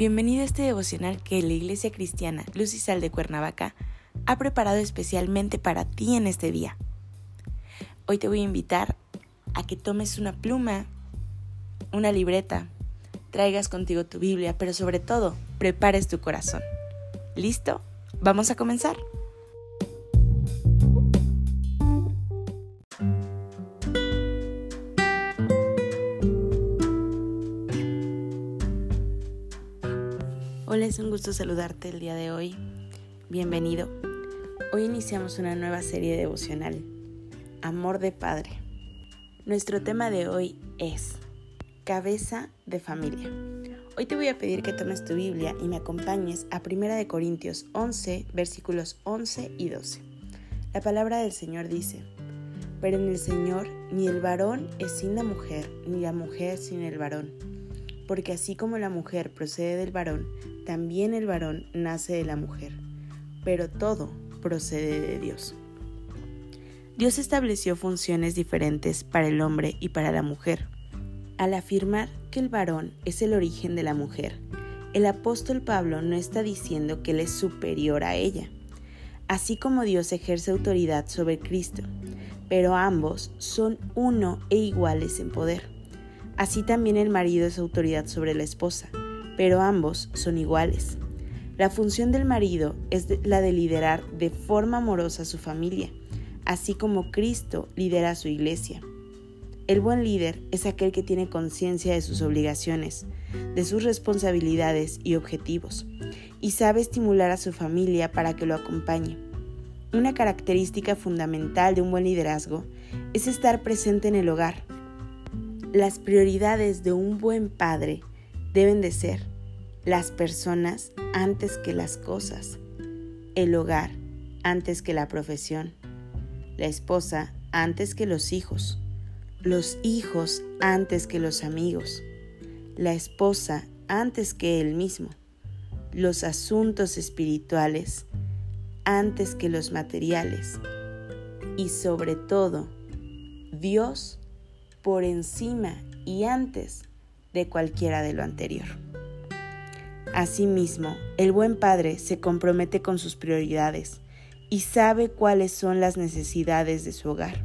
Bienvenido a este devocional que la Iglesia Cristiana Luz y Sal de Cuernavaca ha preparado especialmente para ti en este día. Hoy te voy a invitar a que tomes una pluma, una libreta, traigas contigo tu Biblia, pero sobre todo, prepares tu corazón. ¿Listo? Vamos a comenzar. Hola, es un gusto saludarte el día de hoy. Bienvenido. Hoy iniciamos una nueva serie devocional, Amor de Padre. Nuestro tema de hoy es Cabeza de Familia. Hoy te voy a pedir que tomes tu Biblia y me acompañes a 1 Corintios 11, versículos 11 y 12. La palabra del Señor dice, pero en el Señor ni el varón es sin la mujer, ni la mujer sin el varón porque así como la mujer procede del varón, también el varón nace de la mujer, pero todo procede de Dios. Dios estableció funciones diferentes para el hombre y para la mujer. Al afirmar que el varón es el origen de la mujer, el apóstol Pablo no está diciendo que él es superior a ella, así como Dios ejerce autoridad sobre Cristo, pero ambos son uno e iguales en poder. Así también el marido es autoridad sobre la esposa, pero ambos son iguales. La función del marido es la de liderar de forma amorosa a su familia, así como Cristo lidera a su iglesia. El buen líder es aquel que tiene conciencia de sus obligaciones, de sus responsabilidades y objetivos, y sabe estimular a su familia para que lo acompañe. Una característica fundamental de un buen liderazgo es estar presente en el hogar, las prioridades de un buen padre deben de ser las personas antes que las cosas, el hogar antes que la profesión, la esposa antes que los hijos, los hijos antes que los amigos, la esposa antes que él mismo, los asuntos espirituales antes que los materiales y sobre todo Dios por encima y antes de cualquiera de lo anterior. Asimismo, el buen padre se compromete con sus prioridades y sabe cuáles son las necesidades de su hogar.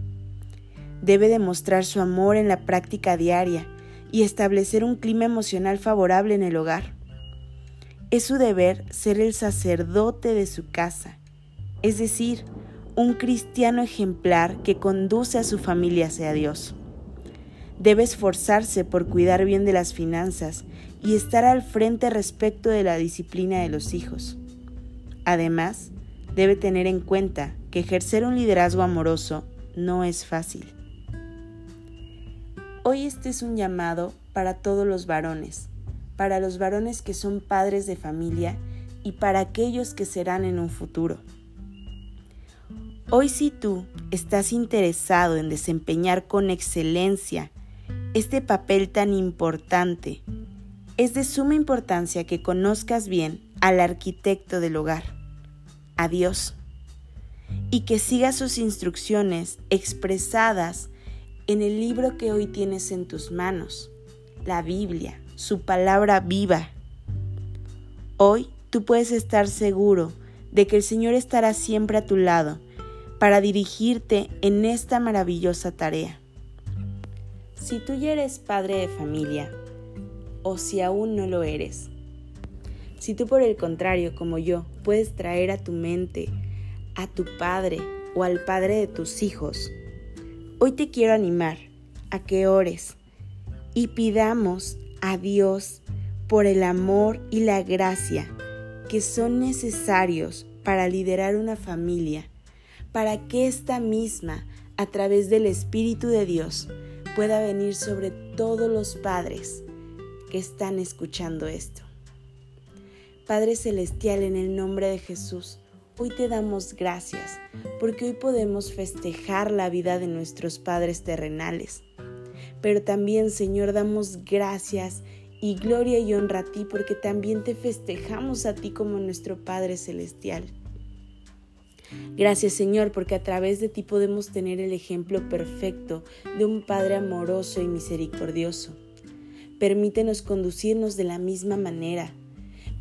Debe demostrar su amor en la práctica diaria y establecer un clima emocional favorable en el hogar. Es su deber ser el sacerdote de su casa, es decir, un cristiano ejemplar que conduce a su familia hacia Dios. Debe esforzarse por cuidar bien de las finanzas y estar al frente respecto de la disciplina de los hijos. Además, debe tener en cuenta que ejercer un liderazgo amoroso no es fácil. Hoy este es un llamado para todos los varones, para los varones que son padres de familia y para aquellos que serán en un futuro. Hoy si tú estás interesado en desempeñar con excelencia este papel tan importante. Es de suma importancia que conozcas bien al arquitecto del hogar, a Dios, y que sigas sus instrucciones expresadas en el libro que hoy tienes en tus manos, la Biblia, su palabra viva. Hoy tú puedes estar seguro de que el Señor estará siempre a tu lado para dirigirte en esta maravillosa tarea. Si tú ya eres padre de familia o si aún no lo eres, si tú por el contrario, como yo, puedes traer a tu mente a tu padre o al padre de tus hijos, hoy te quiero animar a que ores y pidamos a Dios por el amor y la gracia que son necesarios para liderar una familia, para que esta misma, a través del Espíritu de Dios, pueda venir sobre todos los padres que están escuchando esto. Padre Celestial, en el nombre de Jesús, hoy te damos gracias porque hoy podemos festejar la vida de nuestros padres terrenales. Pero también, Señor, damos gracias y gloria y honra a ti porque también te festejamos a ti como nuestro Padre Celestial. Gracias Señor porque a través de ti podemos tener el ejemplo perfecto de un Padre amoroso y misericordioso. Permítenos conducirnos de la misma manera.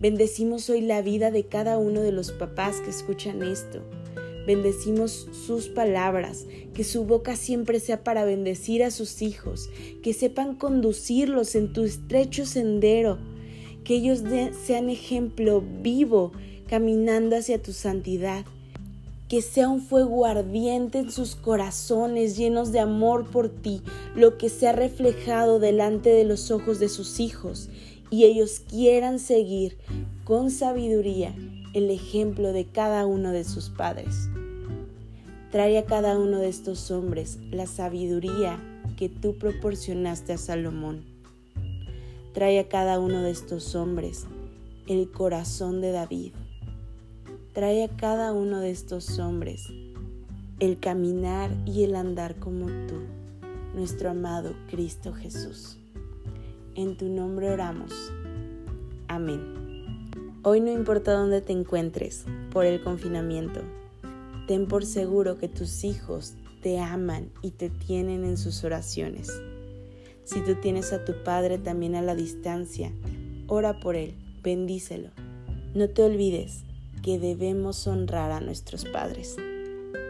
Bendecimos hoy la vida de cada uno de los papás que escuchan esto. Bendecimos sus palabras, que su boca siempre sea para bendecir a sus hijos, que sepan conducirlos en tu estrecho sendero, que ellos sean ejemplo vivo caminando hacia tu santidad, que sea un fuego ardiente en sus corazones llenos de amor por ti, lo que sea reflejado delante de los ojos de sus hijos y ellos quieran seguir con sabiduría el ejemplo de cada uno de sus padres. Trae a cada uno de estos hombres la sabiduría que tú proporcionaste a Salomón. Trae a cada uno de estos hombres el corazón de David. Trae a cada uno de estos hombres el caminar y el andar como tú, nuestro amado Cristo Jesús. En tu nombre oramos. Amén. Hoy no importa dónde te encuentres por el confinamiento, ten por seguro que tus hijos te aman y te tienen en sus oraciones. Si tú tienes a tu Padre también a la distancia, ora por Él, bendícelo. No te olvides que debemos honrar a nuestros padres,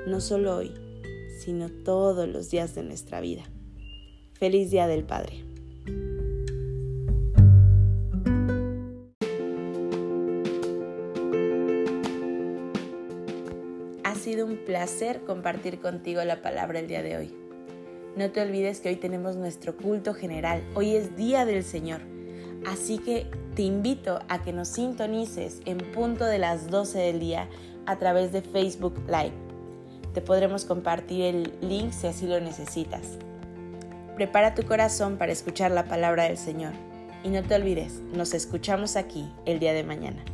no solo hoy, sino todos los días de nuestra vida. Feliz Día del Padre. Ha sido un placer compartir contigo la palabra el día de hoy. No te olvides que hoy tenemos nuestro culto general. Hoy es Día del Señor. Así que te invito a que nos sintonices en punto de las 12 del día a través de Facebook Live. Te podremos compartir el link si así lo necesitas. Prepara tu corazón para escuchar la palabra del Señor. Y no te olvides, nos escuchamos aquí el día de mañana.